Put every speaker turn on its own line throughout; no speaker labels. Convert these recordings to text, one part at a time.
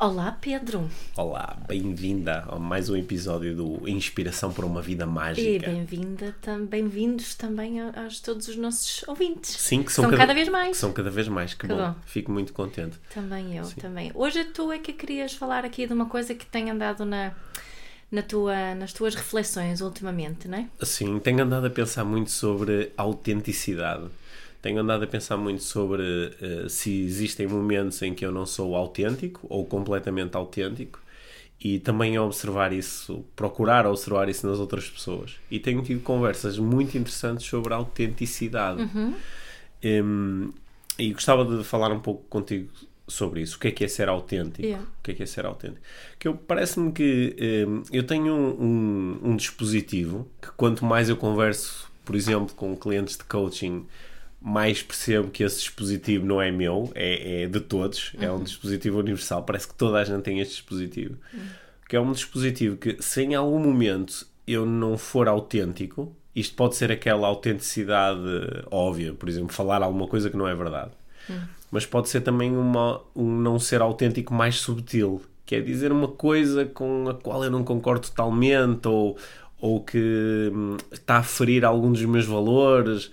Olá, Pedro.
Olá, bem-vinda a mais um episódio do Inspiração por uma Vida Mágica.
E bem-vinda, tam, bem-vindos também a, a, todos os nossos ouvintes.
Sim, que são,
são
cada,
cada, vez mais.
São cada vez mais, que,
Que
bom.
bom.
Fico muito contente.
Também eu,
Sim.
também. Hoje tu é que querias falar aqui de uma coisa que tem andado na, na tua, nas tuas reflexões ultimamente, não é?
Assim, tenho andado a pensar muito sobre autenticidade. Tenho andado a pensar muito sobre eh, se existem momentos em que eu não sou autêntico ou completamente autêntico e também a observar isso, procurar observar isso nas outras pessoas. E tenho tido conversas muito interessantes sobre a autenticidade. Hum, e gostava de falar um pouco contigo sobre isso. O que é que é ser autêntico?
Yeah.
O que é que é ser autêntico? Que eu parece-me que hum, eu tenho um, um- um dispositivo que quanto mais eu converso, por exemplo, com clientes de coaching, mais percebo que esse dispositivo não é meu, é, é de todos, é um dispositivo universal. Parece que toda a gente tem este dispositivo. Que é um dispositivo que, se em algum momento eu não for autêntico, isto pode ser aquela autenticidade óbvia, por exemplo, falar alguma coisa que não é verdade. Mas pode ser também uma, um não ser autêntico mais subtil, que é dizer uma coisa com a qual eu não concordo totalmente ou, ou que hum, está a ferir algum dos meus valores.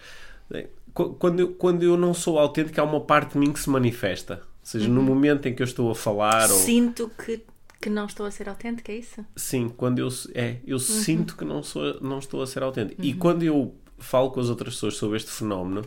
Qu- Quando eu, quando eu não sou autêntico, há uma parte de mim que se manifesta. Ou seja, no momento em que eu estou a falar. Ou...
Sinto que, que não estou a ser autêntica, é isso?
Sim, quando eu, é, eu sinto que não, sou, não estou a ser autêntico. E quando eu falo com as outras pessoas sobre este fenómeno,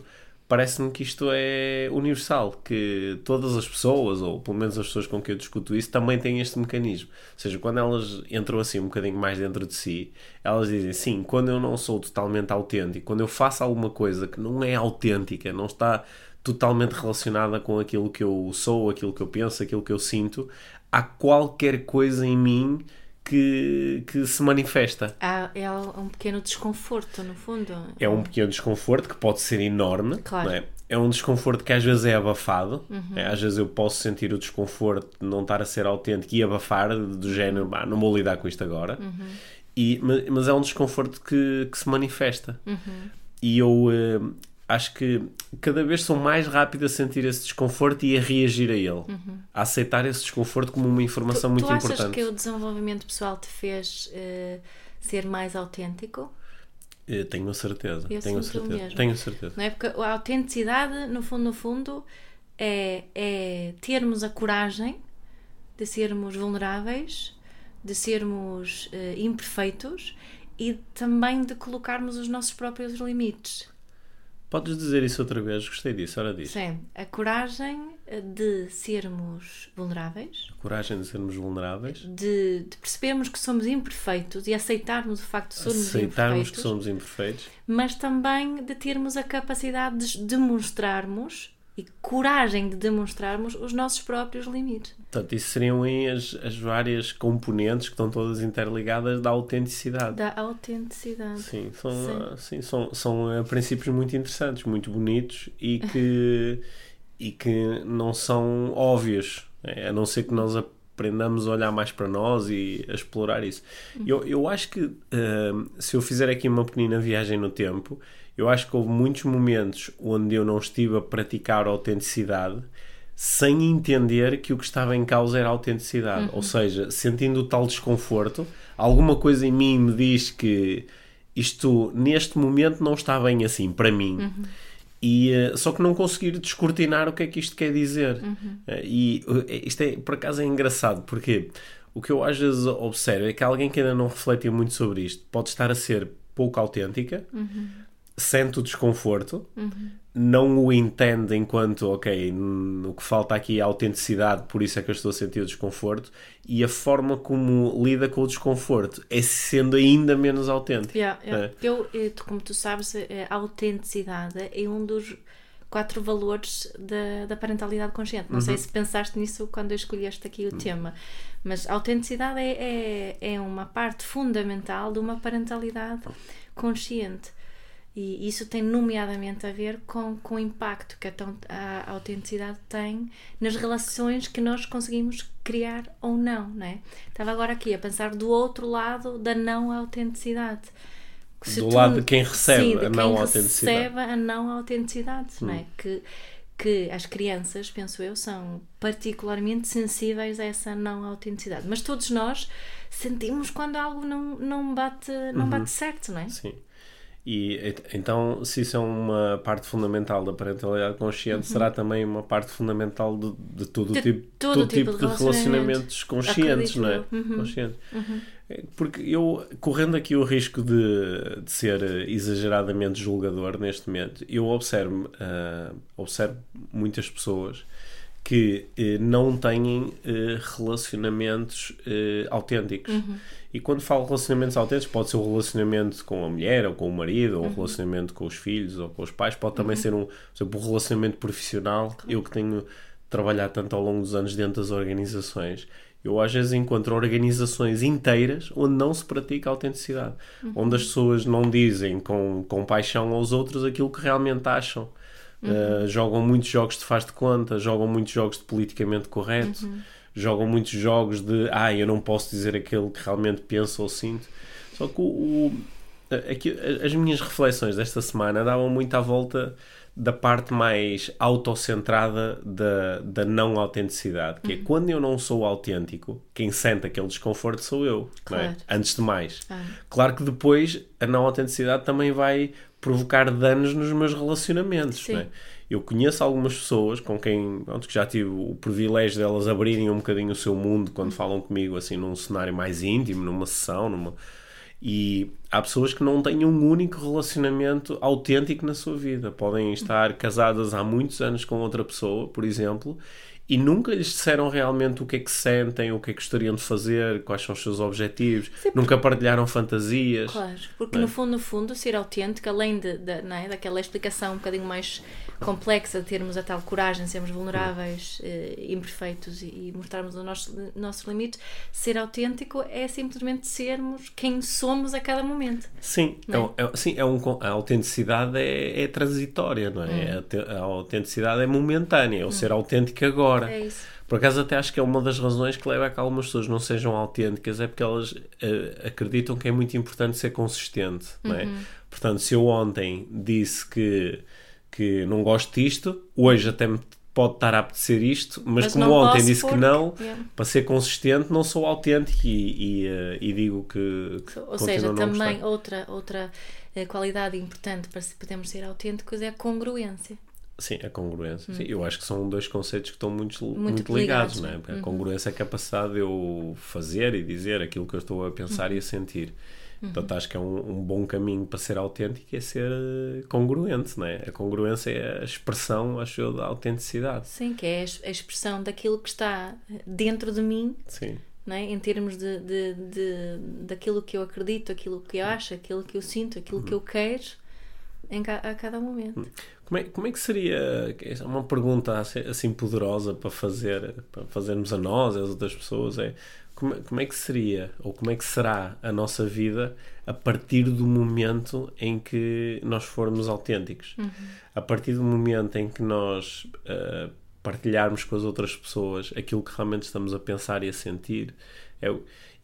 parece-me que isto é universal, que todas as pessoas, ou pelo menos as pessoas com quem eu discuto isso, também têm este mecanismo. Ou seja, quando elas entram assim um bocadinho mais dentro de si, elas dizem, sim, quando eu não sou totalmente autêntico, quando eu faço alguma coisa que não é autêntica, não está totalmente relacionada com aquilo que eu sou, aquilo que eu penso, aquilo que eu sinto, há qualquer coisa em mim que, que se manifesta.
Há, é um pequeno desconforto, no fundo.
É um pequeno desconforto que pode ser enorme.
Claro.
é? É um desconforto que às vezes é abafado.
Uhum.
É, às vezes eu posso sentir o desconforto de não estar a ser autêntico e abafar, do género, "Bah, não vou lidar com isto agora.
Uhum.
E, ma- mas é um desconforto que, que se manifesta.
Uhum.
E eu eh, acho que cada vez sou mais rápido a sentir esse desconforto e a reagir a ele. A aceitar esse desconforto como uma informação
Uhum. tu,
muito
tu achas
importante.
que o desenvolvimento pessoal te fez eh, ser mais autêntico?
Eh, Tenho a certeza.
Eu
tenho certeza.
mesmo.
Tenho certeza.
Não é? Porque a autenticidade, no fundo, no fundo, é, é termos a coragem de sermos vulneráveis, de sermos eh, imperfeitos e também de colocarmos os nossos próprios limites.
Podes dizer isso outra vez? Gostei disso, ora disso.
Sim, a coragem de sermos vulneráveis,
Coragem de sermos vulneráveis.
de, de percebermos que somos imperfeitos e aceitarmos o facto de sermos
aceitarmos
imperfeitos,
que somos imperfeitos.
mas também de termos a capacidade de demonstrarmos e coragem de demonstrarmos os nossos próprios limites.
Portanto, isso seriam aí as, as várias componentes que estão todas interligadas da autenticidade.
Da autenticidade.
Sim, são,
Sim.
ah, sim, são, são ah, princípios muito interessantes, muito bonitos e que, e que não são óbvios, é, a não ser que nós aprendamos a olhar mais para nós e a explorar isso. Eu, eu acho que ah, se eu fizer aqui uma pequena viagem no tempo, eu acho que houve muitos momentos onde eu não estive a praticar a autenticidade sem entender que o que estava em causa era a autenticidade. Ou seja, sentindo o tal desconforto, alguma coisa em mim me diz que isto neste momento não está bem assim para mim. E, eh, só que não conseguir descortinar o que é que isto quer dizer. Eh, e eh, isto é, por acaso é engraçado, porque o que eu às vezes observo é que alguém que ainda não refletiu muito sobre isto pode estar a ser pouco autêntica, sente o desconforto, não o entende enquanto, ok, o que falta aqui é a autenticidade, por isso é que eu estou a sentir o desconforto, e a forma como lida com o desconforto é sendo ainda menos autêntico.
Yeah, yeah.
É.
Eu, como tu sabes, a autenticidade é um dos quatro valores da, da parentalidade consciente. Não sei
Uhum.
se pensaste nisso quando escolheste aqui o tema, mas a autenticidade é, é, é uma parte fundamental de uma parentalidade consciente. E isso tem nomeadamente a ver com, com o impacto que a, a autenticidade tem nas relações que nós conseguimos criar ou não, não é? Estava agora aqui a pensar do outro lado da não autenticidade. Se
Do
tu-
lado de quem recebe
Sim, de
a não autenticidade. Hum.
recebe a não autenticidade, não é? Que, que as crianças, penso eu, são particularmente sensíveis a essa não autenticidade. Mas todos nós sentimos quando algo não, não, bate, não
Uhum.
bate certo, não é?
Sim. E então, se isso é uma parte fundamental da parentalidade consciente, será também uma parte fundamental de, de todo o
De
tipo,
todo
todo
tipo
tipo
de
de relacionamentos conscientes,
Acredito
não é?
Uhum.
Conscientes. É, Porque eu, correndo aqui o risco de, de ser exageradamente julgador neste momento, eu observo, ah, observo muitas pessoas que eh, não têm eh, relacionamentos eh, autênticos. E quando falo relacionamentos autênticos, pode ser um relacionamento com a mulher, ou com o marido, ou um relacionamento com os filhos, ou com os pais, pode também ser um, exemplo, um relacionamento profissional. Eu que tenho trabalhado tanto ao longo dos anos dentro das organizações, eu às vezes encontro organizações inteiras onde não se pratica a autenticidade, onde as pessoas não dizem com, com paixão aos outros aquilo que realmente acham. Uh, jogam muitos jogos de faz de conta, jogam muitos jogos de politicamente correto, jogam muitos jogos de ah, eu não posso dizer aquilo que realmente penso ou sinto. Só que o, o- aqui, as minhas reflexões desta semana davam muito à volta da parte mais autocentrada da, da não autenticidade, que é quando eu não sou autêntico, quem sente aquele desconforto sou eu, é?
Claro.
antes de mais.
Ah.
Claro que depois a não autenticidade também vai provocar danos nos meus relacionamentos. É? Eu conheço algumas pessoas com quem pronto, que já tive o privilégio delas abrirem um bocadinho o seu mundo quando falam comigo assim num cenário mais íntimo, numa sessão, numa... e há pessoas que não têm um único relacionamento autêntico na sua vida. Podem estar casadas há muitos anos com outra pessoa, por exemplo, e nunca lhes disseram realmente o que é que sentem, o que é que gostariam de fazer, quais são os seus objetivos, nunca partilharam fantasias.
Claro, porque
é?
no fundo, no fundo, ser autêntico, além de, de- é, daquela explicação um bocadinho mais complexa de termos a tal coragem, sermos vulneráveis, eh, imperfeitos e, e mostrarmos os nossos, nossos limites, ser autêntico é simplesmente sermos quem somos a cada momento.
Sim, é um- é, sim é um, a autenticidade é, é transitória, não é? A te- A, autenticidade é momentânea, é o ser autêntico agora.
É isso.
Por acaso até acho que é uma das razões que leva a que algumas pessoas não sejam autênticas, é porque elas eh, acreditam que é muito importante ser consistente, não é? Portanto, se eu ontem disse que, que não gosto disto, hoje até me pode estar a apetecer isto, mas,
Mas
como ontem disse que
porque-
não,
Yeah.
para ser consistente não sou autêntico e, e, eh, e digo que, que
Ou seja, também
gostar.
outra, outra eh, qualidade importante para se- podermos ser autênticos é a congruência.
Sim, a congruência. Sim, eu acho que são dois conceitos que estão muito, muito,
Muito
ligados,
ligados,
não é?
né?
Porque a congruência é a capacidade de eu fazer e dizer aquilo que eu estou a pensar e a sentir. Portanto, acho que é um, um bom caminho para ser autêntico é ser eh, congruente, não é? A congruência é a expressão, acho eu, da autenticidade.
Sim, que é a es- a expressão daquilo que está dentro de mim
Sim.
não é? em termos de, de, de- daquilo que eu acredito, aquilo que eu acho, aquilo que eu sinto, aquilo que eu quero em ca- a cada momento.
Como é, como é que seria é uma pergunta assim, poderosa para fazer para fazermos a nós às outras pessoas é como, é- como é que seria ou como é que será a nossa vida a partir do momento em que nós formos autênticos a partir do momento em que nós ah, partilharmos com as outras pessoas aquilo que realmente estamos a pensar e a sentir é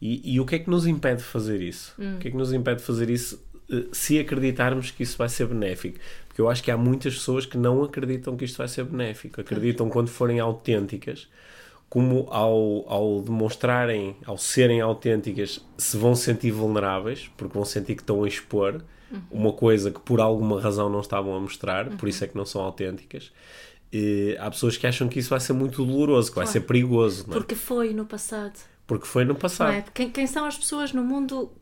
e, e o que é que nos impede de fazer isso o que é que nos impede de fazer isso eh, se acreditarmos que isso vai ser benéfico. Porque eu acho que há muitas pessoas que não acreditam que isto vai ser benéfico. Acreditam quando forem autênticas, como ao, ao demonstrarem, ao serem autênticas, se vão sentir vulneráveis, porque vão sentir que estão a expor uma coisa que por alguma razão não estavam a mostrar, por isso é que não são autênticas. E há pessoas que acham que isso vai ser muito doloroso, que vai ser perigoso, é?
Porque foi no passado.
porque foi no
Não
passado.
é? Quem, quem são as pessoas no mundo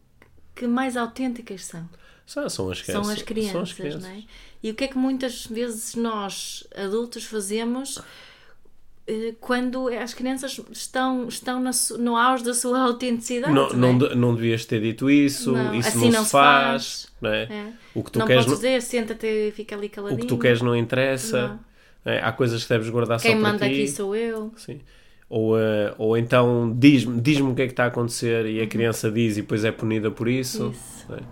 que mais autênticas são?
São, são as,
São as crianças,
são as crianças.
é? E o que é que muitas vezes nós, adultos, fazemos quando as crianças estão, estão na no auge da sua autenticidade.
Não,
não,
não,
é?
não devias ter dito isso,
Não,
isso
assim
não,
não
se faz.
faz.
Não, é?
É.
O que tu
não
queres
podes
não-
dizer, senta-te e fica ali
o
caladinho.
que tu queres não interessa. É, há coisas que deves guardar
Quem
só para
manda
ti.
aqui sou eu.
Sim. Ou, eh, ou então diz-me diz o que é que está a acontecer e a criança diz e depois é punida por isso.
Uhum. Isso. Uhum.
né?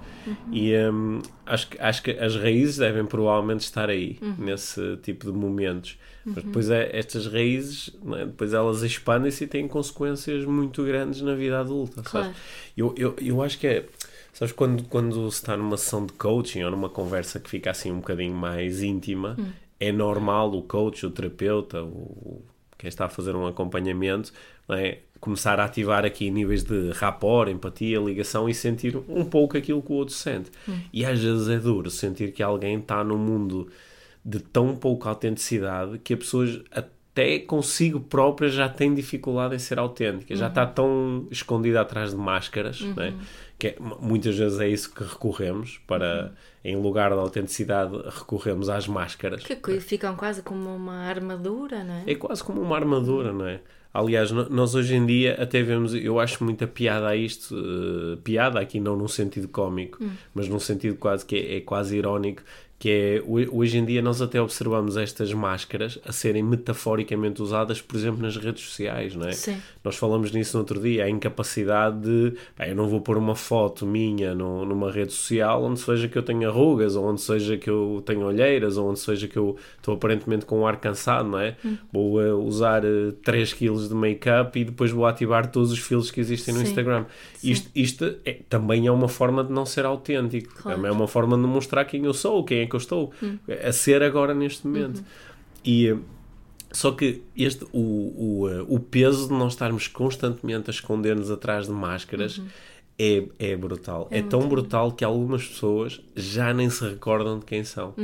E hum, acho, que, acho que as raízes devem provavelmente estar aí,
Uhum.
nesse tipo de momentos. Mas depois é, estas raízes, né, depois elas expandem-se e têm consequências muito grandes na vida adulta. sabes?
Claro.
Eu, eu, eu acho que é. Sabes, quando, quando se está numa sessão de coaching ou numa conversa que fica assim um bocadinho mais íntima,
Hum.
é normal o coach, o terapeuta, o, quem está a fazer um acompanhamento, é? começar a ativar aqui níveis de rapport, empatia, ligação e sentir um pouco aquilo que o outro sente.
Hum.
E às vezes é duro sentir que alguém está num mundo de tão pouca autenticidade que a pessoa até consigo própria já tem dificuldade em ser autêntica, já está tão escondida atrás de máscaras, né? Que é- muitas vezes é isso que recorremos para, em lugar da autenticidade, recorremos às máscaras.
Que ficam quase como uma armadura, não é?
É quase como uma armadura, não é? Aliás, nós hoje em dia até vemos, eu acho muita piada a isto, eh, piada aqui não num sentido cómico, mas num sentido quase que é, é quase irónico, que é ho- hoje em dia nós até observamos estas máscaras a serem metaforicamente usadas, por exemplo, nas redes sociais, não é?
Sim.
Nós falamos nisso no outro dia, a incapacidade de, pá, eu não vou pôr uma foto minha no- numa rede social onde seja que eu tenho arrugas, ou onde seja que eu tenho olheiras, ou onde seja que eu estou aparentemente com um ar cansado, não é? Vou eh, usar eh, 3 kg de make-up e depois vou ativar todos os filtros que existem no
Sim.
Instagram. Isto, isto é- também é uma forma de não ser autêntico,
Claro.
também é uma forma de mostrar quem eu sou, quem é que eu estou a ser agora neste momento. E eh, só que este, o, o, eh, o peso de nós estarmos constantemente a esconder-nos atrás de máscaras é, é brutal. É, tão brutal que algumas pessoas já nem se recordam de quem são.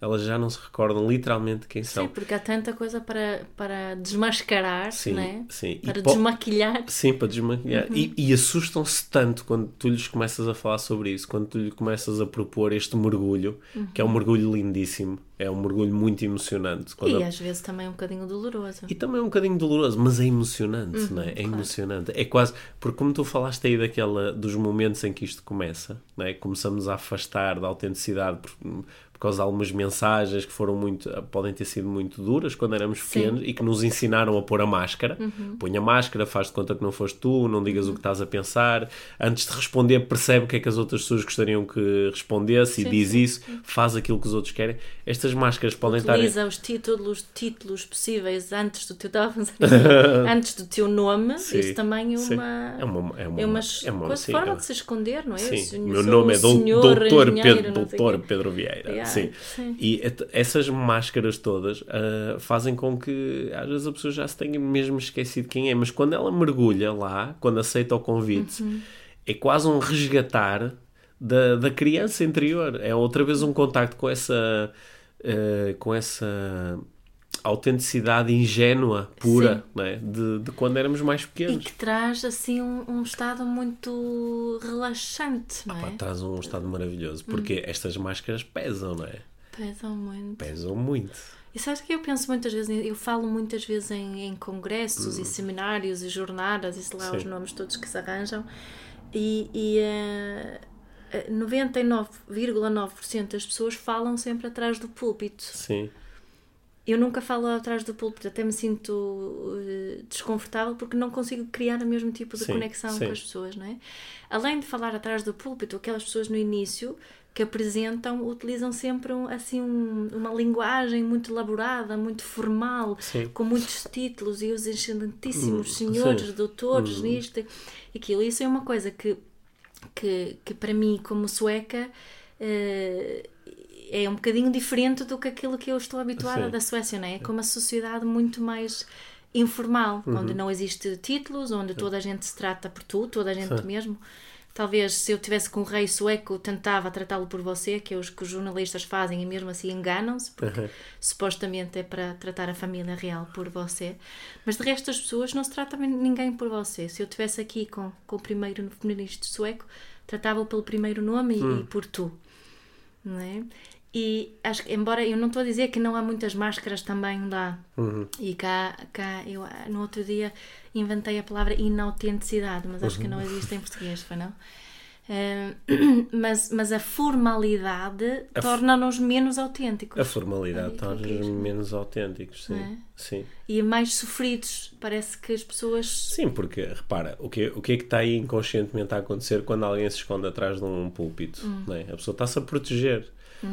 Elas já não se recordam literalmente de quem são.
Sim, porque há tanta coisa para, para desmascarar,
Sim,
não é?
sim. E
Para
po-
desmaquilhar.
Sim, para desmaquilhar. E, e assustam-se tanto quando tu lhes começas a falar sobre isso, quando tu lhe começas a propor este mergulho, que é um mergulho lindíssimo, é um mergulho muito emocionante. Quando
E às vezes também é um bocadinho doloroso.
E também é um bocadinho doloroso, mas é emocionante,
Uhum,
não é? É emocionante. É quase, porque como tu falaste aí daquela, dos momentos em que isto começa, não é? Começamos a afastar da autenticidade por causa de algumas mensagens que foram muito, podem ter sido muito duras quando éramos
Sim. Uhum.
pequenos e que nos ensinaram a pôr a máscara. Põe a máscara, faz de conta que não foste tu, não digas o que estás a pensar. Antes de responder, percebe o que é que as outras pessoas gostariam que respondesse e
Sim,
diz
sim,
isso, faz aquilo que os outros querem. Estas máscaras podem estar.
Utiliza os títulos, títulos possíveis antes do teu antes do teu nome.
Sim,
Isso também é
sim.
uma,
É uma, é uma,
é uma,
é uma sim,
forma
é-
de se esconder, não é?
Sim, o meu nome é Doutor, Pedro, Doutor. Pedro Vieira.
Yeah,
sim.
sim.
E essas máscaras todas ah, fazem com que às vezes a pessoa já se tenha mesmo esquecido quem é, mas quando ela mergulha lá, quando aceita o convite,
Uhum.
é quase um resgatar da, da criança interior. É outra vez um contacto com essa. ah, com essa autenticidade ingênua, pura,
Sim.
não é? de, de quando éramos mais
E
pequenos.
que traz assim um, um estado muito relaxante, não
Pá,
é?
traz um estado maravilhoso, porque estas máscaras pesam, não é?
Pesam muito.
Pesam muito.
E sabes que eu penso muitas vezes, eu falo muitas vezes em, em congressos e seminários e jornadas, e sei lá
Hum. Sim.
os nomes todos que se arranjam, e, e eh, eh, 99,9% das pessoas falam sempre atrás do púlpito.
Sim,
Eu nunca falo atrás do púlpito, até me sinto eh, desconfortável porque não consigo criar o mesmo tipo de
Sim,
conexão
sim.
com as pessoas, não é? Além de falar atrás do púlpito, aquelas pessoas no início que apresentam utilizam sempre um- assim um- uma linguagem muito elaborada, muito formal,
Sim.
com muitos títulos e os excelentíssimos
Hum,
senhores, doutores, nisto e aquilo. Isso é uma coisa que, que, que para mim, como sueca, eh, é um bocadinho diferente do que aquilo que eu estou habituada
Sim.
da Suécia, não é? É como uma sociedade muito mais informal,
Uhum.
onde não existe títulos, onde toda a gente se trata por tu, toda a gente mesmo. Talvez se eu tivesse com um rei sueco, tentava tratá-lo por você, que é os que os jornalistas fazem e mesmo assim enganam-se, porque
Uhum.
supostamente é para tratar a família real por você. Mas de resto as pessoas não se tratam ninguém por você. Se eu estivesse aqui com, com o primeiro-ministro sueco, tratava-o pelo primeiro nome e,
Hum.
e por tu. Não é? E acho que, embora eu não estou a dizer que não há muitas máscaras também lá,
Uhum.
e cá, cá eu no outro dia inventei a palavra inautenticidade, mas acho que não existe em português, foi não? Eh, mas, mas a formalidade torna-nos menos autênticos.
A formalidade torna-nos menos autênticos, sim.
é?
sim.
E mais sofridos. Parece que as pessoas.
Sim, porque repara, o que, o que é que está aí inconscientemente a acontecer quando alguém se esconde atrás de um púlpito? Não é? A pessoa está-se a proteger.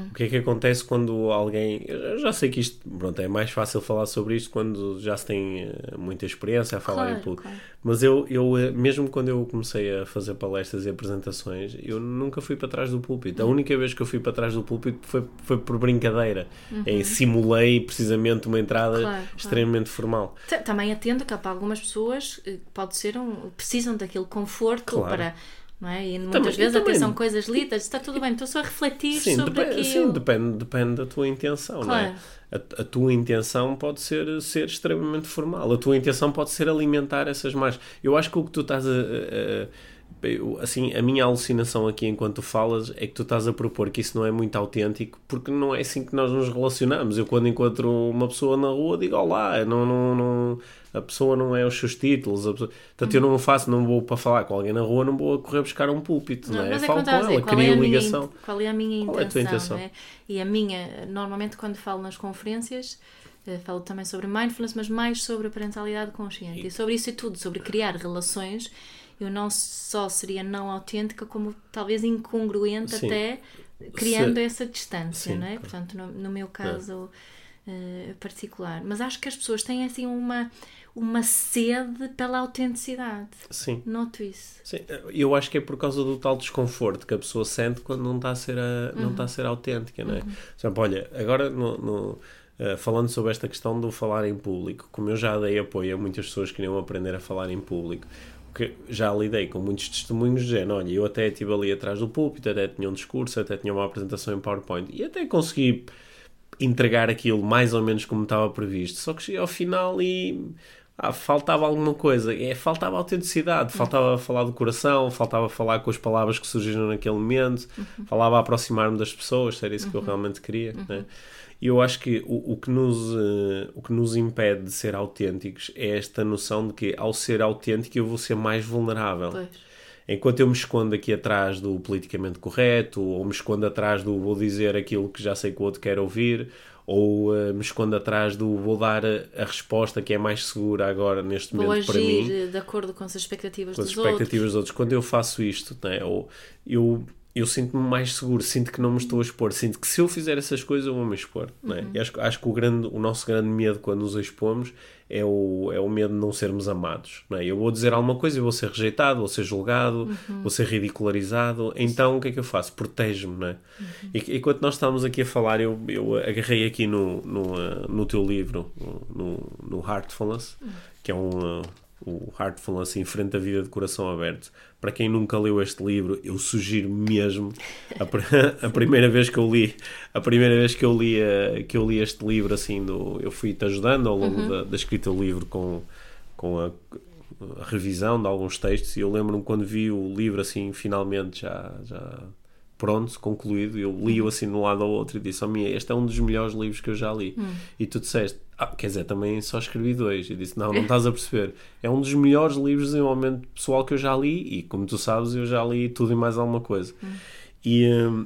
O que é que acontece quando alguém. Eu já sei que isto pronto, é mais fácil falar sobre isto quando já se tem eh, muita experiência a falar
Claro,
em público.
claro.
Mas eu, eu, eh, mesmo quando eu comecei a fazer palestras e apresentações, eu nunca fui para trás do púlpito. A única vez que eu fui para trás do púlpito foi, foi por brincadeira. Em simulei precisamente uma entrada
Uhum. Claro,
extremamente formal.
Também atendo que há para algumas pessoas eh, pode ser um. precisam daquele conforto para. Não é? E muitas
Também-
vezes até são coisas lidas, está tudo bem, estou só a refletir
Sim,
sobre
depe-
aquilo.
sim, depende, depende da tua intenção, não é? A, a tua intenção pode ser ser extremamente formal. A tua intenção pode ser alimentar essas marcas. Eu acho que o que tu estás a, a- assim, a minha alucinação aqui enquanto falas é que tu estás a propor que isso não é muito autêntico porque não é assim que nós nos relacionamos. Eu quando encontro uma pessoa na rua digo olá, não, não, não, a pessoa não é os seus títulos. A pessoa, portanto, eu não faço, não vou para falar com alguém na rua, não vou a correr buscar um púlpito, não,
Não,
é?
mas é
Falo com
dizer,
ela,
é,
crio
minha,
ligação.
in- qual é a minha
Qual é a tua
intenção,
intenção?
é? E a minha, normalmente quando falo nas conferências, eh, falo também sobre mindfulness, mas mais sobre a parentalidade consciente. E sobre isso e tudo, sobre criar relações, eu não só seria não autêntica, como talvez incongruente
Sim.
até, criando
Se-
essa distância,
Sim,
não é?
claro.
Portanto, no, no meu caso eh, particular. Mas acho que as pessoas têm assim uma, uma sede pela autenticidade.
Sim.
Noto isso.
Sim, eu acho que é por causa do tal desconforto que a pessoa sente quando não está a ser, a, não está a ser autêntica, não é? Por exemplo, olha, agora no, no, eh, falando sobre esta questão do falar em público, como eu já dei apoio a muitas pessoas que queriam aprender a falar em público, que já lidei com muitos testemunhos de género, olha, eu até estive ali atrás do púlpito, até tinha um discurso, até tinha uma apresentação em PowerPoint e até consegui entregar aquilo mais ou menos como estava previsto. Só que cheguei ao final e ah, faltava alguma coisa. É, faltava autenticidade, faltava falar do coração, faltava falar com as palavras que surgiram naquele momento, falava aproximar-me das pessoas, era isso que eu realmente queria. né? E eu acho que o, o, que nos, eh, o que nos impede de ser autênticos é esta noção de que ao ser autêntico eu vou ser mais vulnerável.
Pois.
Enquanto eu me escondo aqui atrás do politicamente correto, ou me escondo atrás do vou dizer aquilo que já sei que o outro quer ouvir, ou eh, me escondo atrás do vou dar a, a resposta que é mais segura agora neste
Vou
momento para mim,
agir de acordo com as expectativas
com as
dos
expectativas
outros.
dos outros. Quando eu faço isto, né, ou eu, eu sinto-me mais seguro, sinto que não me estou a expor, sinto que se eu fizer essas coisas eu vou me expor. Né? E acho, acho que o, grande, o nosso grande medo quando nos expomos é o, é o medo de não sermos amados. Né? Eu vou dizer alguma coisa e vou ser rejeitado, vou ser julgado, vou ser ridicularizado. Então o que é que eu faço? Protejo-me. Né? E enquanto nós estávamos aqui a falar, eu, eu agarrei aqui no, no, uh, no teu livro, no, no Heartfulness, que é um. uh, o Heartfulness em frente à vida de coração aberto. Para quem nunca leu este livro, eu sugiro mesmo. A, a primeira vez que eu li, a primeira vez que eu li, eh, que eu li este livro, assim, do, eu fui-te ajudando ao longo da, da escrita do livro com, com a, a revisão de alguns textos. E eu lembro-me quando vi o livro, assim, finalmente já, já pronto, concluído, eu li-o assim de um lado ao outro e disse: Oh, minha, este é um dos melhores livros que eu já li. E tu disseste: ah, quer dizer, também só escrevi dois. E disse: Não, não estás a perceber. É um dos melhores livros de desenvolvimento pessoal que eu já li. E como tu sabes, eu já li tudo e mais alguma coisa. E hum,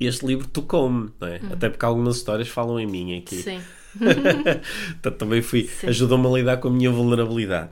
este livro tocou-me, é? até porque algumas histórias falam em mim aqui.
Sim.
Portanto, também fui, ajudou-me a lidar com a minha vulnerabilidade.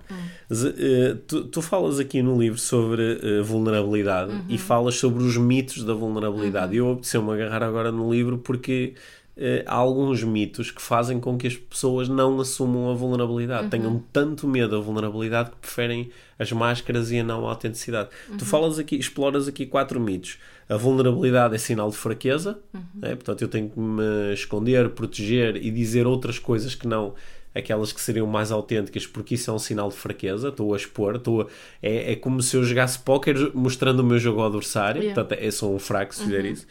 Eh, tu, tu falas aqui no livro sobre eh, vulnerabilidade e falas sobre os mitos da vulnerabilidade. E eu apeteceu-me agarrar agora no livro porque eh, há alguns mitos que fazem com que as pessoas não assumam a vulnerabilidade, tenham tanto medo da vulnerabilidade que preferem as máscaras e a não autenticidade. Tu falas aqui, exploras aqui quatro mitos. A vulnerabilidade é sinal de fraqueza, né? portanto eu tenho que me esconder, proteger e dizer outras coisas que não aquelas que seriam mais autênticas, porque isso é um sinal de fraqueza. Estou a expor, estou a- é, é como se eu jogasse póquer mostrando o meu jogo ao adversário,
Yeah.
portanto, eu sou um fraco se fizer isso.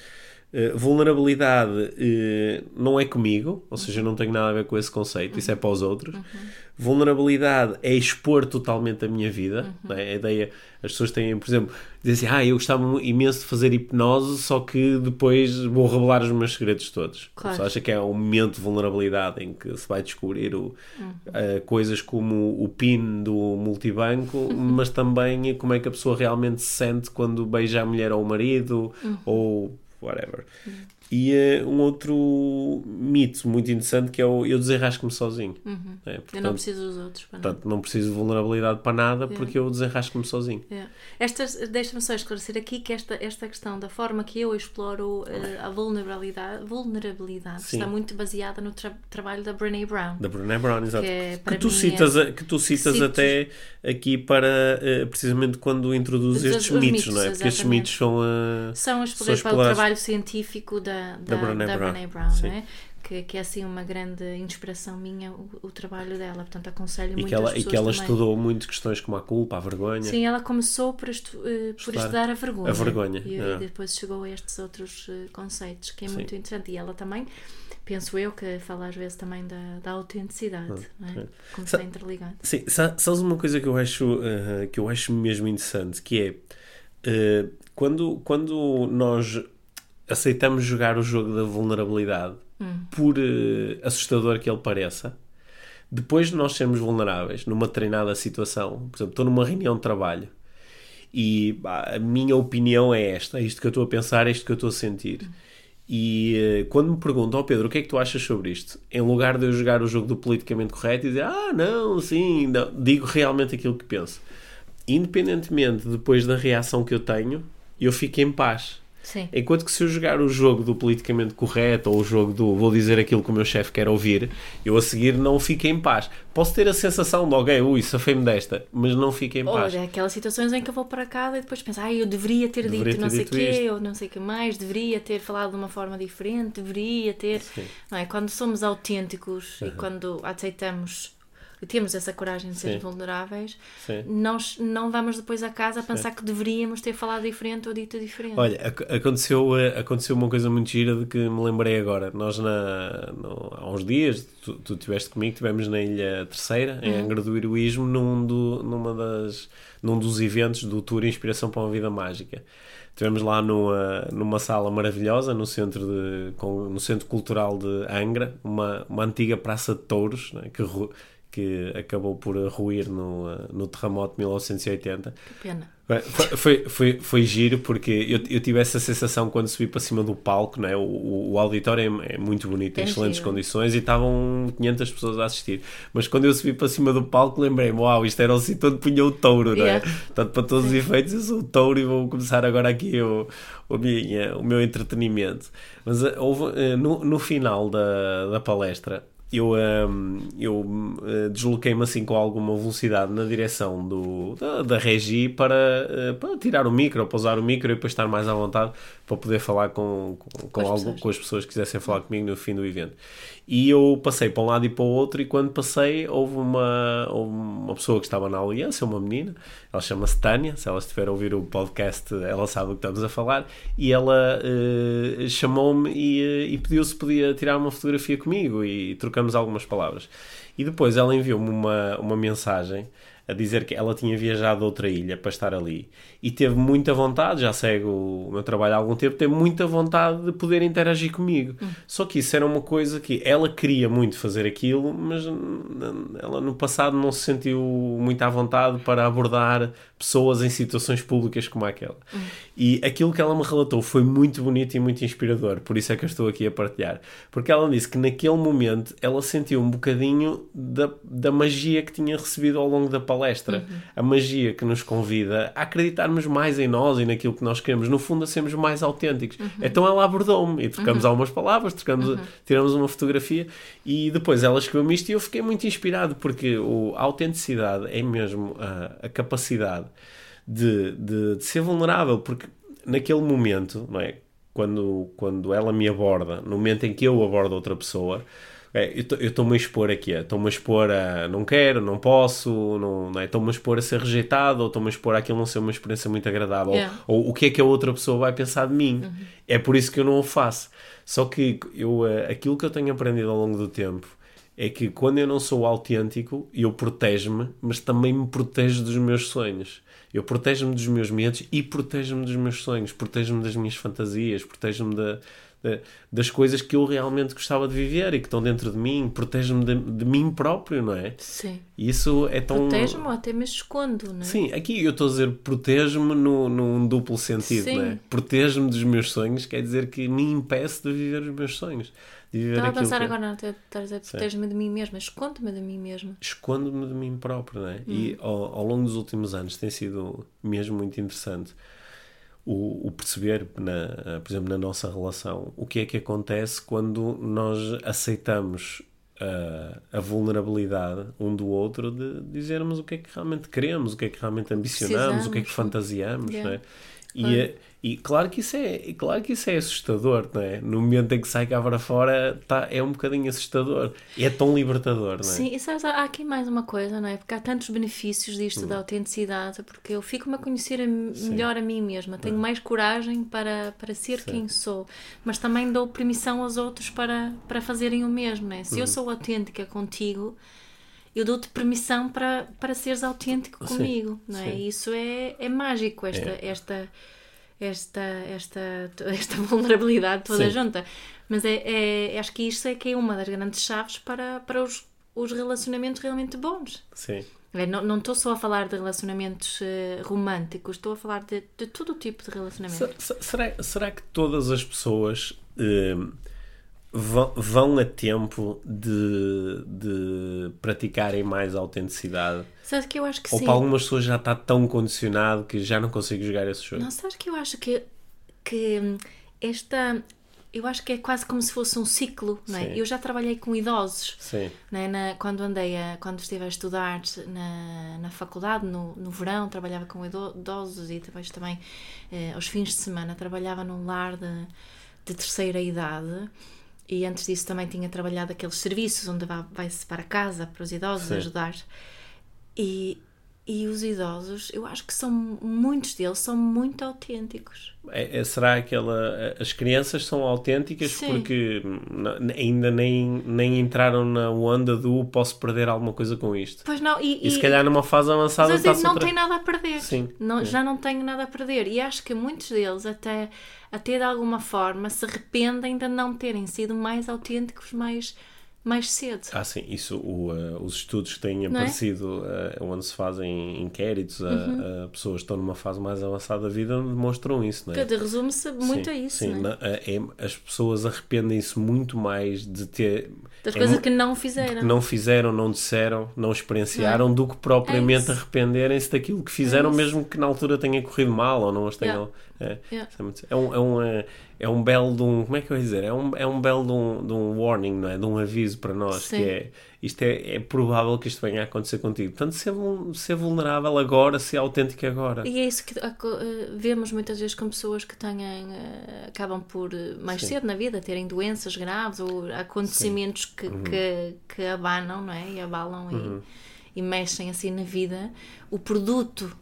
Uh, vulnerabilidade uh, não é comigo, ou seja, eu não tenho nada a ver com esse conceito, isso é para os outros.
Uhum.
Vulnerabilidade é expor totalmente a minha vida.
Uhum.
Né? A ideia, as pessoas têm, por exemplo, dizem assim: Ah, eu gostava imenso de fazer hipnose, só que depois vou revelar os meus segredos todos.
Claro.
A pessoa acha que é um momento de vulnerabilidade em que se vai descobrir o,
Uhum.
uh, coisas como o PIN do multibanco, mas também como é que a pessoa realmente se sente quando beija a mulher ou o marido
Uhum.
ou whatever. Mm. E uh, um outro mito muito interessante que é o eu desenrasco-me sozinho. É,
Uhum. eu não
portanto,
preciso dos outros. Para nada.
portanto, não preciso de vulnerabilidade para nada porque eu desenrasco-me sozinho.
Estas, deixa-me só esclarecer aqui que esta, esta questão da forma que eu exploro eh, a vulnerabilidade, vulnerabilidade
Sim.
está muito baseada no tra- trabalho da Brené Brown.
Da Brené Brown, exato.
Que é,
Que,
para
tu citas,
é-
que tu citas
Cito-
até aqui para eh, precisamente quando introduzes
Os-
estes
os
mitos,
mitos,
não é? Porque estes
exatamente.
mitos são.
São
São
pelo
explorados-
trabalho científico da, da,
Da Brené
da
Brown,
Brené Brown, não é? Que, que é assim uma grande inspiração minha o, o trabalho dela, portanto aconselho
e
muito
que ela,
as
e que ela
também.
estudou muito questões como a culpa, a vergonha.
Sim, ela começou por, estu- eh, por
Estudar
estudar a vergonha.
a vergonha,
E,
é.
e depois chegou a estes outros eh, conceitos, que é
Sim.
muito interessante. E ela também, penso eu, que fala às vezes também da, da autenticidade, não é? como está interligado.
Sim, sa- sabes uma coisa que eu acho, eh, que eu acho mesmo interessante, que é quando, quando nós aceitamos jogar o jogo da vulnerabilidade, por eh, assustador que ele pareça, depois de nós sermos vulneráveis numa treinada situação, por exemplo, estou numa reunião de trabalho e pá, a minha opinião é esta, é isto que eu estou a pensar, é isto que eu estou a sentir. E eh, quando me perguntam, oh Pedro, o que é que tu achas sobre isto? Em lugar de eu jogar o jogo do politicamente correto e dizer, ah, não, sim, não, digo realmente aquilo que penso. Independentemente depois da reação que eu tenho, eu fico em paz.
Sim.
Enquanto que se eu jogar o jogo do politicamente correto ou o jogo do vou dizer aquilo que o meu chefe quer ouvir, eu a seguir não fico em paz. Posso ter a sensação de alguém, ui, safei-me desta, mas não fico em paz.
Olha, aquelas situações em que eu vou para casa e depois penso, ai, eu deveria ter
Deveria
dito
ter
não sei o quê,
isto."
ou não sei o que mais, deveria ter falado de uma forma diferente, deveria ter. Não é? Quando somos autênticos e quando aceitamos temos essa coragem de ser
Sim.
vulneráveis,
Sim.
nós não vamos depois a casa a pensar que deveríamos ter falado diferente ou dito diferente.
Olha, ac- aconteceu, eh, aconteceu uma coisa muito gira de que me lembrei agora. Nós, na, no- há uns dias, tu, tu estiveste comigo, estivemos na Ilha Terceira, em Angra do Heroísmo, num, do, numa das, num dos eventos do Tour Inspiração para uma Vida Mágica. Estivemos lá numa, numa sala maravilhosa, no centro, de, com- no centro Cultural de Angra, uma, uma antiga praça de touros, né, que, que acabou por ruir no, eh, no terremoto de 1980.
Que pena.
Foi, foi, foi, foi giro porque eu, eu tive essa sensação quando subi para cima do palco, né? o, o, o auditório é, é muito bonito, em
É
excelentes
giro.
condições e estavam 500 pessoas a assistir. Mas quando eu subi para cima do palco, lembrei-me: uau, isto era o sítio onde punha o touro, não é?
Yeah.
Portanto, para todos os efeitos, eu sou o touro e vou começar agora aqui o, o, minha, o meu entretenimento. Mas eh, houve, eh, no, no final da, da palestra. Eu, ehm, eu eh, desloquei-me assim com alguma velocidade na direção do, da, da regi para, eh, para tirar o micro, para usar o micro e depois estar mais à vontade para poder falar com, com, com,
as pessoas.
com as pessoas que quisessem falar comigo no fim do evento. E eu passei para um lado e para o outro, e quando passei, houve uma, uma pessoa que estava na aliança, uma menina, ela chama-se Tânia. Se ela estiver a ouvir o podcast, ela sabe o que estamos a falar. E ela eh, chamou-me e, eh, e pediu se podia tirar uma fotografia comigo, e trocamos algumas palavras. E depois ela enviou-me uma, uma mensagem a dizer que ela tinha viajado a outra ilha para estar ali e teve muita vontade, já segue o meu trabalho há algum tempo, teve muita vontade de poder interagir comigo. Só que isso era uma coisa que ela queria muito fazer aquilo, mas ela no passado não se sentiu muito à vontade para abordar pessoas em situações públicas como aquela. E aquilo que ela me relatou foi muito bonito e muito inspirador, por isso é que eu estou aqui a partilhar. Porque ela disse que naquele momento ela sentiu um bocadinho da, da magia que tinha recebido ao longo da palestra. A magia que nos convida a acreditarmos mais em nós e naquilo que nós queremos. No fundo, a sermos mais autênticos. Então ela abordou-me e trocamos algumas palavras, trocamos, tiramos uma fotografia e depois ela escreveu-me isto e eu fiquei muito inspirado porque o, a autenticidade é mesmo a, a capacidade de, de, de ser vulnerável, porque naquele momento, não é? Quando, quando ela me aborda, no momento em que eu abordo outra pessoa, é, eu estou-me a expor aqui, estou-me a expor a não quero, não posso, não, não é? estou-me a expor a ser rejeitado, ou estou-me a expor a aquilo não ser uma experiência muito agradável,
Yeah.
ou, ou o que é que a outra pessoa vai pensar de mim.
Uhum.
É por isso que eu não o faço. Só que eu, eh, aquilo que eu tenho aprendido ao longo do tempo é que quando eu não sou autêntico, eu protejo-me, mas também me protejo dos meus sonhos. Eu protejo-me dos meus medos e protejo-me dos meus sonhos, protejo-me das minhas fantasias, protejo-me da- das coisas que eu realmente gostava de viver e que estão dentro de mim, protejo-me de, de mim próprio, não é?
Sim.
E isso é tão.
Protejo-me ou até me escondo, não é?
Sim, aqui eu estou a dizer protejo-me no, num duplo sentido,
Sim.
não é? Protejo-me dos meus sonhos, quer dizer que me impeço de viver os meus sonhos. De viver
Estava a pensar
que...
agora, não a dizer protejo-me de mim mesma, escondo-me de mim mesma.
Escondo-me de mim próprio, não é? E
Hum.
ao, ao longo dos últimos anos tem sido mesmo muito interessante o, o perceber, na, por exemplo, na nossa relação, o que é que acontece quando nós aceitamos a, a vulnerabilidade um do outro de dizermos o que é que realmente queremos, o que é que realmente ambicionamos, o que é que
Precisamos.
fantasiamos,
Yeah.
não é? E, e claro que isso é e claro que isso é assustador, não é? No momento em que sai cá para fora tá, é um bocadinho assustador. É tão libertador, não é?
Sim, e sabes, há aqui mais uma coisa, não é? Porque há tantos benefícios disto
Hum.
da autenticidade, porque eu fico-me a conhecer a- melhor a mim mesma, tenho mais coragem para, para ser quem sou, mas também dou permissão aos outros para, para fazerem o mesmo, não é? Se
Uhum.
eu sou autêntica contigo, eu dou-te permissão para, para seres autêntico
Sim,
comigo, não é?
sim.
E isso é, é mágico, esta, esta, esta, esta, esta vulnerabilidade toda
Sim.
junta. Mas é, é- acho que isto é que é uma das grandes chaves para, para os, os relacionamentos realmente bons.
Sim.
É, não estou só a falar de relacionamentos eh, românticos, estou a falar de, de todo o tipo de relacionamento.
Se- se- Será, será que todas as pessoas hum, vão, vão a tempo de, de praticarem mais autenticidade?
Sabes que eu acho que
Ou
sim.
para algumas pessoas já está tão condicionado que já não consigo jogar esse jogo?
Não, sabes que eu acho que, que esta. Eu acho que é quase como se fosse um ciclo, não é?
Sim.
Eu já trabalhei com idosos.
Sim,
né, na- quando andei a, quando estive a estudar na, na faculdade no, no verão trabalhava com ido- idosos e depois também eh, aos fins de semana trabalhava num lar de, de terceira idade e antes disso também tinha trabalhado aqueles serviços onde vai-se para casa para os idosos
Sim.
ajudar e, e os idosos eu acho que são muitos deles são muito autênticos
É- é- será aquela. As crianças são autênticas
Sim.
porque ainda nem, nem entraram na onda do posso perder alguma coisa com isto.
pois não e,
E, se calhar numa fase avançada
Mas
está-se
não
outra-
tem nada a perder.
Sim,
Não,
é.
Já não tenho nada a perder. E acho que muitos deles, até, até de alguma forma, se arrependem de não terem sido mais autênticos mais, mais cedo.
Ah, sim, isso, o, eh, os estudos que têm
Não é? Uhum.
aparecido, eh, onde se fazem inquéritos a, a pessoas que estão numa fase mais avançada da vida, demonstram isso, não é?
Porque resume-se muito
sim,
a isso,
sim,
não é?
na- é- é- as pessoas arrependem-se muito mais de ter.
Das
é
coisas que não fizeram.
que não fizeram, não disseram, não experienciaram, do que propriamente
É
arrependerem-se daquilo que fizeram,
É
mesmo que na altura tenha corrido mal ou não as tenham. É,
Yeah.
é muito- é um, é, um, é um belo de um. Como é que eu ia dizer? É um, é um belo de um, de um warning, não é? De um aviso para nós,
Sim.
que é isto é, é provável que isto venha a acontecer contigo. Portanto, ser, ser vulnerável agora, ser autêntico agora.
E é isso que eh, vemos muitas vezes com pessoas que têm, eh, acabam por eh, mais
Sim.
cedo na vida terem doenças graves ou acontecimentos que,
Uhum.
que, que abanam não é? e abalam e, e mexem assim na vida. O produto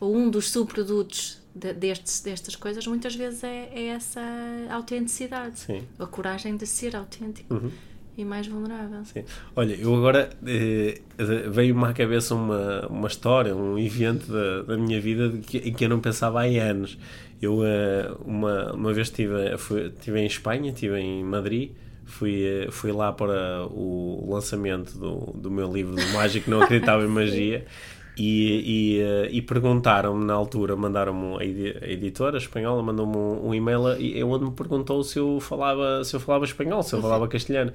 ou um dos subprodutos de- destes, destas coisas muitas vezes é, é essa autenticidade,
Sim.
a coragem de ser autêntico
Uhum.
E mais vulnerável.
Sim. Olha, eu agora eh, veio-me à cabeça uma, uma história, um evento da, da minha vida que, em que eu não pensava há anos. Eu eh, uma, uma vez estive, fui, estive em Espanha, estive em Madrid, fui, eh, fui lá para o lançamento do, do meu livro do Mágico Não Acreditava em Magia. E, e, eh, e perguntaram-me na altura, mandaram-me a, edi- a editora espanhola, mandou-me um, um e-mail e onde me perguntou se eu falava se eu falava espanhol, se eu falava castelhano.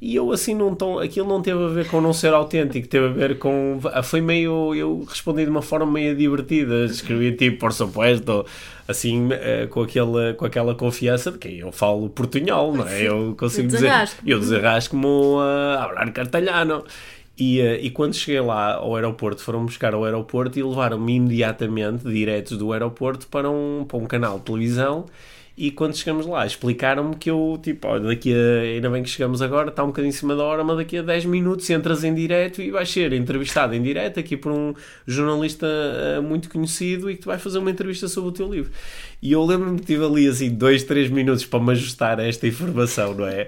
E eu assim não tão, aquilo não teve a ver com não ser autêntico, teve a ver com foi meio eu respondi de uma forma meio divertida, escrevi tipo por supuesto, assim eh, com aquela com aquela confiança de que eu falo portunhol, não é? Eu consigo dizer,
Desenrasco.
eu desenrasco-me a falar castelhano. E, eh, e quando cheguei lá ao aeroporto, foram buscar ao aeroporto e levaram-me imediatamente, diretos do aeroporto, para um, para um canal de televisão. E quando chegamos lá, explicaram-me que eu, tipo, olha, daqui a. Ainda bem que chegamos agora, está um bocadinho em cima da hora, mas daqui a 10 minutos entras em direto e vais ser entrevistado em direto aqui por um jornalista uh, muito conhecido e que te vai fazer uma entrevista sobre o teu livro. E eu lembro-me que tive ali assim 2, 3 minutos para me ajustar a esta informação, não é?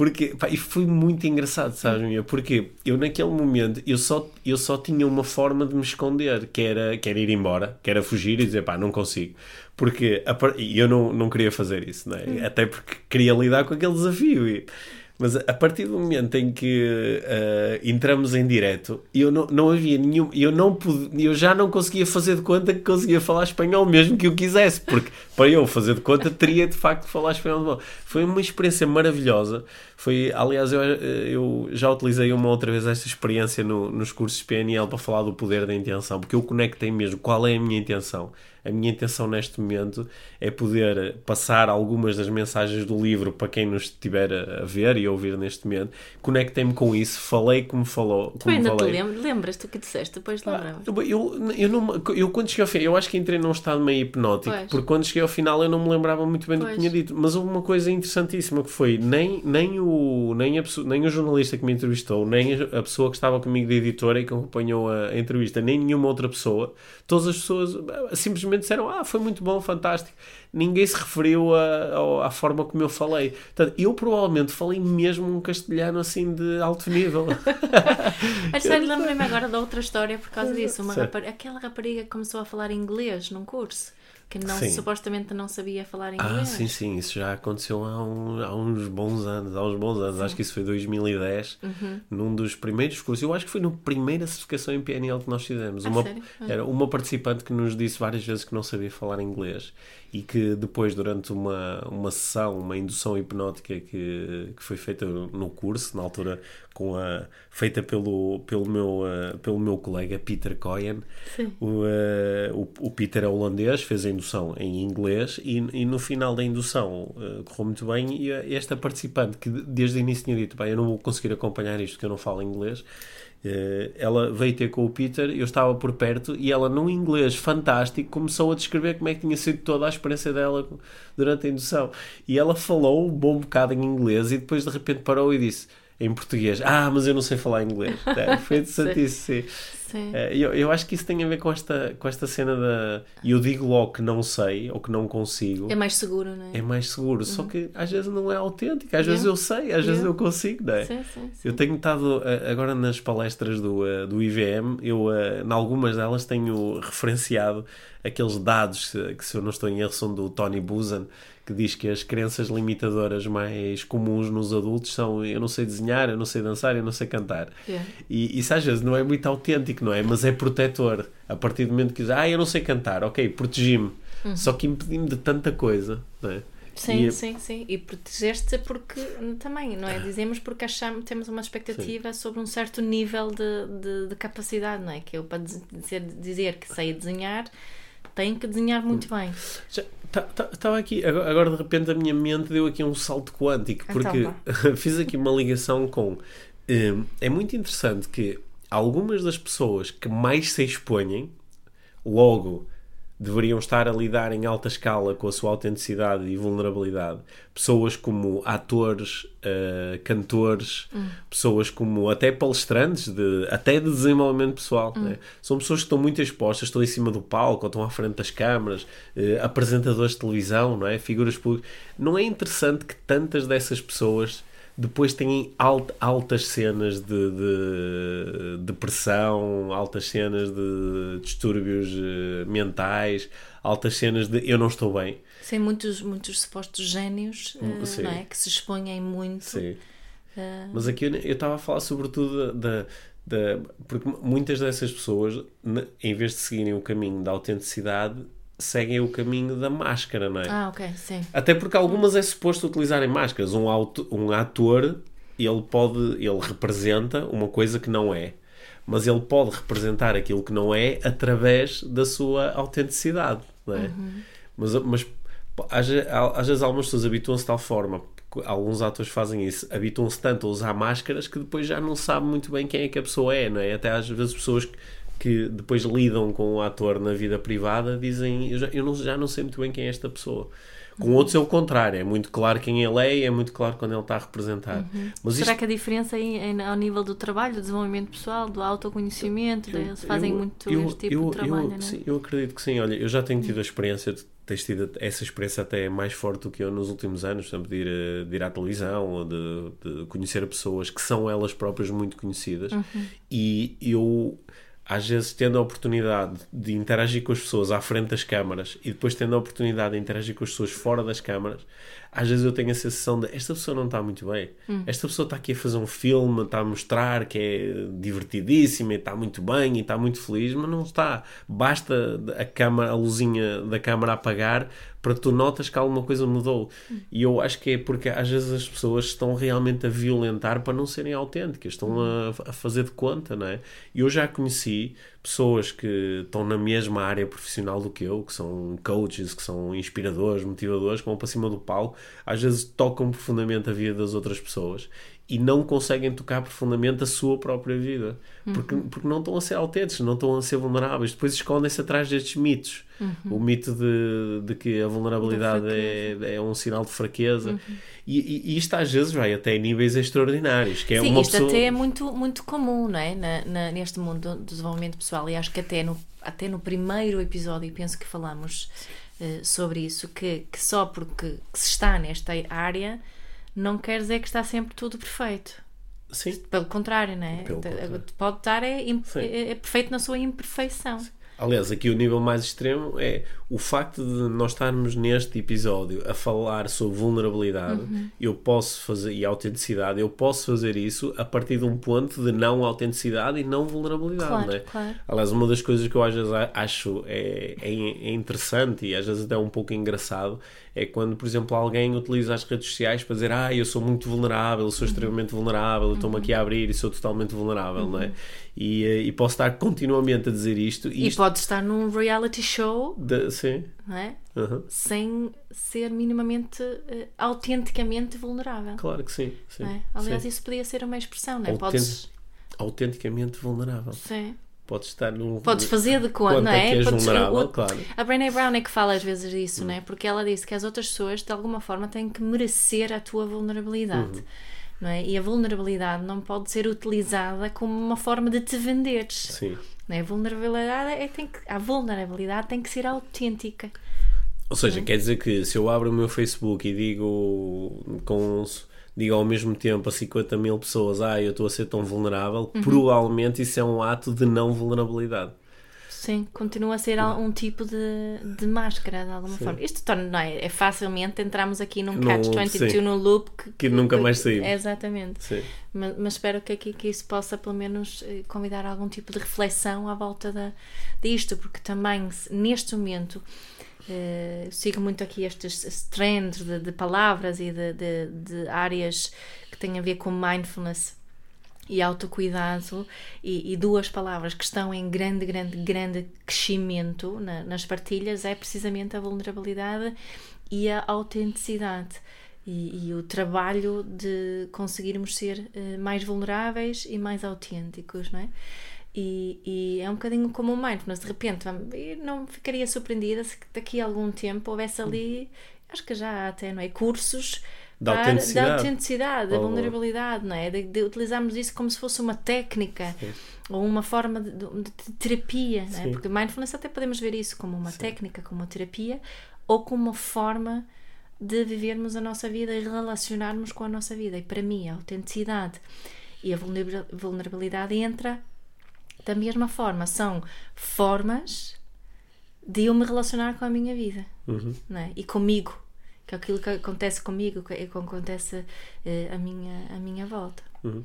Porque, pá, e foi muito engraçado, sabes, minha? Porque eu naquele momento, eu só, eu só tinha uma forma de me esconder, que era, que era ir embora, que era fugir e dizer, pá, não consigo. Porque e eu não, não queria fazer isso, não é? Hum. Até porque queria lidar com aquele desafio. E, mas a partir do momento em que uh, entramos em direto, eu não, não havia nenhum. Eu, não pude, eu já não conseguia fazer de conta que conseguia falar espanhol, mesmo que eu quisesse, porque para eu fazer de conta teria de facto de falar espanhol. Foi uma experiência maravilhosa. Foi, aliás, eu, eh, eu já utilizei uma outra vez esta experiência no, nos cursos PNL para falar do poder da intenção, porque eu conectei mesmo qual é a minha intenção a minha intenção neste momento é poder passar algumas das mensagens do livro para quem nos estiver a ver e a ouvir neste momento. Conectei-me com isso, falei como falou.
Tu ainda
falei.
lembras, lembras do que disseste? Depois lembrava. Ah,
eu, eu, não, eu quando cheguei ao final, eu acho que entrei num estado meio hipnótico, pois. porque quando cheguei ao final eu não me lembrava muito bem pois. do que tinha dito. Mas houve uma coisa interessantíssima que foi nem, nem, o, nem, a, nem o jornalista que me entrevistou, nem a pessoa que estava comigo de editora e que acompanhou a, a entrevista, nem nenhuma outra pessoa, todas as pessoas ah, simplesmente simplesmente disseram: Ah, foi muito bom, fantástico. Ninguém se referiu à, à forma como eu falei. Portanto, eu provavelmente falei mesmo um castelhano assim de alto nível.
Mas lembrei-me agora de outra história por causa disso. Uma rapariga, aquela rapariga começou a falar inglês num curso que não, supostamente não sabia falar ah, inglês.
Ah, sim, sim, isso já aconteceu há, um, há uns bons anos, há uns bons anos, sim. acho que isso foi 2010, uhum. num dos primeiros cursos, eu acho que foi na primeira certificação em PNL que nós fizemos.
Ah,
uma,
sério?
era uma participante que nos disse várias vezes que não sabia falar inglês e que depois, durante uma, uma sessão, uma indução hipnótica que, que foi feita no curso, na altura com a, feita pelo, pelo, meu, uh, pelo meu colega Peter Coyen, o, uh, o, o, Peter é holandês, fez a indução em inglês e, e no final da indução uh, correu muito bem e esta participante que desde o início tinha dito, bem, eu não vou conseguir acompanhar isto porque eu não falo inglês, Uh, ela veio ter com o Peter, eu estava por perto e ela, num inglês fantástico, começou a descrever como é que tinha sido toda a experiência dela durante a indução. E ela falou um bom bocado em inglês e depois de repente parou e disse em português: Ah, mas eu não sei falar inglês. É, foi interessante isso, sim. sim. É, eu, eu acho que isso tem a ver com esta, com esta cena da. Eu digo logo que não sei ou que não consigo.
É mais seguro, não é?
É mais seguro, uhum. só que às vezes não é autêntico, às vezes eu sei, às yeah. vezes eu consigo, não é?
Sim, sim,
eu tenho estado agora nas palestras do, eh, do IVM, eu, em algumas delas, tenho referenciado aqueles dados que, se eu não estou em erro, são do Tony Buzan que diz que as crenças limitadoras mais comuns nos adultos são eu não sei desenhar, eu não sei dançar, eu não sei cantar. Yeah. E isso às vezes não é muito autêntico, não é? Mas é protetor. A partir do momento que diz, ah, eu não sei cantar, ok, protegi-me. Uhum. Só que impedi-me de tanta coisa, não é?
Sim, e... sim, sim. E protegeste porque também, não é? Ah. Dizemos porque achamos, temos uma expectativa sim. sobre um certo nível de, de, de, capacidade, não é? Que eu para dizer, dizer que sei desenhar tenho que desenhar muito hum. bem.
Estava tá, tá, aqui, agora de repente a minha mente deu aqui um salto quântico, então porque então, fiz aqui uma ligação com. Um, é muito interessante que algumas das pessoas que mais se expõem, logo deveriam estar a lidar em alta escala com a sua autenticidade e vulnerabilidade. Pessoas como atores, uh, cantores, hum. pessoas como até palestrantes, de, até de desenvolvimento pessoal. Hum. Né? São pessoas que estão muito expostas, estão em cima do palco, estão à frente das câmaras, uh, apresentadores de televisão, não é? figuras públicas. Não é interessante que tantas dessas pessoas depois têm alt, altas cenas de, de depressão, altas cenas de distúrbios eh, mentais, altas cenas de eu não estou bem.
Sim, muitos, muitos supostos génios uh, não é? que se expõem muito.
Sim. Uh... Mas aqui eu estava a falar sobretudo da, da. Porque muitas dessas pessoas, em vez de seguirem o caminho da autenticidade, seguem o caminho da máscara, não é?
Ah, ok, sim.
Até porque algumas é suposto utilizarem máscaras. Um, auto, um ator, ele pode, ele representa uma coisa que não é. Mas ele pode representar aquilo que não é através da sua autenticidade, não é? Uhum. Mas, mas às, às vezes algumas pessoas habituam-se de tal forma alguns atores fazem isso, habituam-se tanto a usar máscaras que depois já não sabem muito bem quem é que a pessoa é, não é? Até às vezes pessoas que depois lidam com o ator na vida privada dizem: Eu já, eu não, já não sei muito bem quem é esta pessoa. Com outros é o contrário, é muito claro quem ele é e é muito claro quando ele está a representar.
Uhum.
Mas
Será
isto-
que a diferença aí ao nível do trabalho, do desenvolvimento pessoal, do autoconhecimento, de- eles fazem
eu-
muito
eu-
este tipo
eu-
de trabalho,
eu,
não é?
sim, eu acredito que sim. Olha, eu já tenho tido a experiência, tu tens tido essa experiência até mais forte do que eu nos últimos anos, exemplo, de ir, a- de ir à televisão ou de, de conhecer pessoas que são elas próprias muito conhecidas.
Uhum.
E eu, às vezes, tendo a oportunidade de interagir com as pessoas à frente das câmaras e depois tendo a oportunidade de interagir com as pessoas fora das câmaras, às vezes eu tenho a sensação de esta pessoa não está muito bem. Esta pessoa está aqui a fazer um filme, está a mostrar que é divertidíssima e está muito bem e está muito feliz, mas não está. Basta a câmara, a luzinha da câmara apagar para tu notas que alguma coisa mudou. E eu acho que é porque às vezes as pessoas estão realmente a violentar para não serem autênticas, estão a, a fazer de conta, não é? E eu já conheci pessoas que estão na mesma área profissional do que eu, que são coaches, que são inspiradores, motivadores, que vão para cima do palco, às vezes tocam profundamente a vida das outras pessoas e não conseguem tocar profundamente a sua própria vida porque, porque não estão a ser autênticos, não estão a ser vulneráveis. Depois escondem-se atrás destes mitos. O mito de, de que a vulnerabilidade
Da
é, é um sinal de fraqueza. E, e, e isto às vezes vai até níveis extraordinários. Que é
Sim,
uma
isto
pessoa...
até é muito, muito comum não é? Na, na- neste mundo do desenvolvimento pessoal e acho que até no, até no primeiro episódio penso que falamos eh, sobre isso, que, que só porque que se está nesta área não quer dizer que está sempre tudo perfeito.
Sim,
Pelo contrário, não é?
Pelo contrário.
Pode estar é,
Sim.
é- é perfeito na sua imperfeição.
Aliás, aqui o nível mais extremo é o facto de nós estarmos neste episódio a falar sobre vulnerabilidade.
Uhum.
Eu posso fazer, e autenticidade, eu posso fazer isso a partir de um ponto de não autenticidade e não vulnerabilidade.
Claro,
não é?
claro.
Aliás, uma das coisas que eu às vezes acho é, é, é interessante e às vezes até um pouco engraçado é quando, por exemplo, alguém utiliza as redes sociais para dizer ah, eu sou muito vulnerável, eu sou
Uhum.
extremamente vulnerável, eu estou-me aqui a abrir e sou totalmente vulnerável, não é? E, eh, e posso estar continuamente a dizer isto e,
E
isto
pode estar num reality show,
de- sim.
não é?
Uhum.
Sem ser minimamente, eh, autenticamente vulnerável.
Claro que sim. sim,
é? Aliás,
sim.
isso podia ser uma expressão, não é?
Autent-
Podes,
Autenticamente vulnerável.
sim.
Podes estar num.
Podes fazer de conta,
Quanto
não
é que és
Podes-
vulnerável,
o-
claro.
A Brené Brown é que fala às vezes disso, não é? Porque ela disse que as outras pessoas, de alguma forma, têm que merecer a tua vulnerabilidade.
Uhum.
Não é? E a vulnerabilidade não pode ser utilizada como uma forma de te venderes.
Sim.
Não é? A vulnerabilidade é, tem que, a vulnerabilidade tem que ser autêntica.
Ou seja, quer dizer que se eu abro o meu Facebook e digo com digo ao mesmo tempo a 50 mil pessoas ah, eu estou a ser tão vulnerável,
Uhum.
provavelmente isso é um ato de não vulnerabilidade.
Sim, continua a ser um tipo de, de máscara, de alguma forma. Isto torna, não é? É facilmente entramos aqui num
Num
catch
loop,
22
sim.
no loop que,
Que nunca mais saímos.
Exatamente.
Sim.
Mas, mas espero que aqui que isso possa pelo menos eh, convidar algum tipo de reflexão à volta da, disto, porque também neste momento eu sigo muito aqui estes trends de, de palavras e de, de, de áreas que têm a ver com mindfulness e autocuidado e, e duas palavras que estão em grande, grande, grande crescimento na- nas partilhas é precisamente a vulnerabilidade e a autenticidade e, e o trabalho de conseguirmos ser eh, mais vulneráveis e mais autênticos, não é? E, e é um bocadinho como o mindfulness, de repente não ficaria surpreendida se daqui a algum tempo houvesse ali, acho que já há até, não é? Cursos
Da
para-
autenticidade.
da autenticidade, da
Ou-
vulnerabilidade, não é? De, de utilizarmos isso como se fosse uma técnica ou uma forma de, de- terapia, não é?
Sim.
Porque mindfulness até podemos ver isso como uma técnica, como uma terapia ou como uma forma de vivermos a nossa vida e relacionarmos com a nossa vida. E para mim, a autenticidade e a vulnera- vulnerabilidade entra da mesma forma. São formas de eu me relacionar com a minha vida
Uhum.
não é? e comigo, que é aquilo que acontece comigo, que é acontece eh, à minha, à minha volta.
Uhum.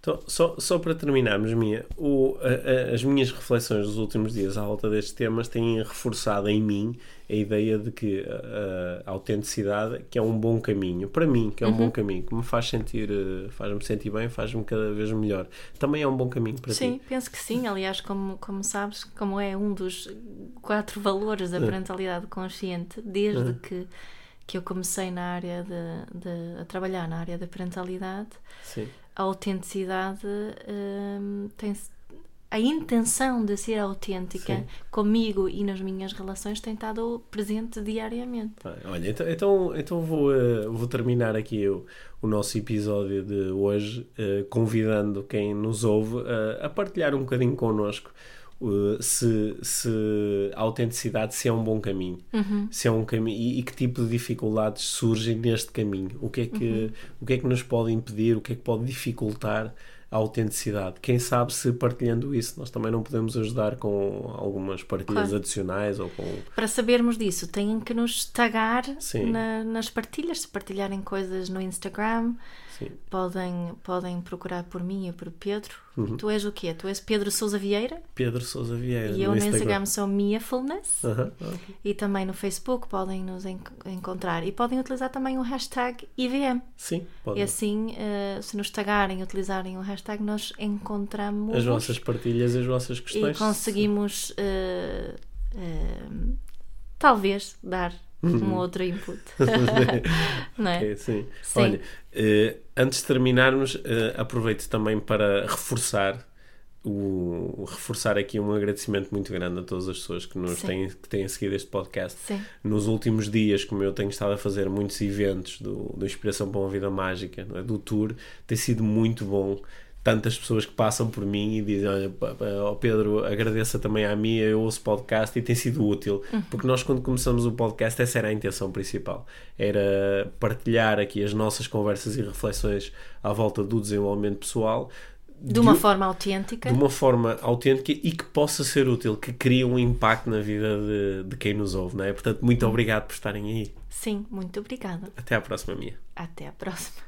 Então, só, só para terminarmos, Mia, o, a- a- as minhas reflexões dos últimos dias à volta destes temas têm reforçado em mim a ideia de que a, a autenticidade que é um bom caminho, para mim, que é um
Uhum.
bom caminho, que me faz sentir, eh, faz-me sentir bem, faz-me cada vez melhor. Também é um bom caminho para
Sim,
ti.
penso que sim. Aliás, como, como sabes, como é um dos quatro valores da parentalidade consciente, desde que, que eu comecei na área de, de- a trabalhar na área da parentalidade,
Sim.
a autenticidade hum, tem a intenção de ser autêntica
Sim.
comigo e nas minhas relações tem estado presente diariamente.
Olha, então, então, então vou, eh, vou terminar aqui o, o nosso episódio de hoje, eh, convidando quem nos ouve eh, a partilhar um bocadinho connosco eh, se, se a autenticidade se é um bom caminho, se é um caminho e, e que tipo de dificuldades surgem neste caminho, o que é que, o que é que nos pode impedir, o que é que pode dificultar a autenticidade. Quem sabe se partilhando isso nós também não podemos ajudar com algumas partilhas
Claro.
adicionais ou com
Para sabermos disso, têm que nos tagar na- nas partilhas. Se partilharem coisas no Instagram,
sim,
podem, podem procurar por mim e por Pedro.
Uhum.
Tu és o quê? Tu és Pedro Sousa Vieira
Pedro Sousa Vieira
e eu no Instagram sou Miafulness.
Aham, ok.
E também no Facebook podem nos en- encontrar. E podem utilizar também o hashtag IVM.
Sim, pode.
E assim, eh, se nos tagarem e utilizarem o hashtag, nós encontramos
As vossas partilhas e as vossas
e
questões.
conseguimos eh, eh, talvez dar um outro input. Não é?
Ok, sim.
Sim.
Olha, eh, antes de terminarmos, eh, aproveito também para reforçar o, reforçar aqui um agradecimento muito grande a todas as pessoas que nos
Sim.
têm, que têm seguido este podcast.
Sim.
Nos últimos dias, como eu tenho estado a fazer muitos eventos do, do Inspiração para uma Vida Mágica, é? do tour, tem sido muito bom. Tantas pessoas que passam por mim e dizem: Olha, ó Pedro, agradeça também à minha, eu ouço podcast e tem sido útil. Porque nós, quando começamos o podcast, essa era a intenção principal: era partilhar aqui as nossas conversas e reflexões à volta do desenvolvimento pessoal
De uma
de-
forma autêntica.
de uma forma autêntica e que possa ser útil, que crie um impacto na vida de, de quem nos ouve, não é? Portanto, muito obrigado por estarem aí.
Sim, muito obrigada.
Até à próxima, minha.
Até a próxima.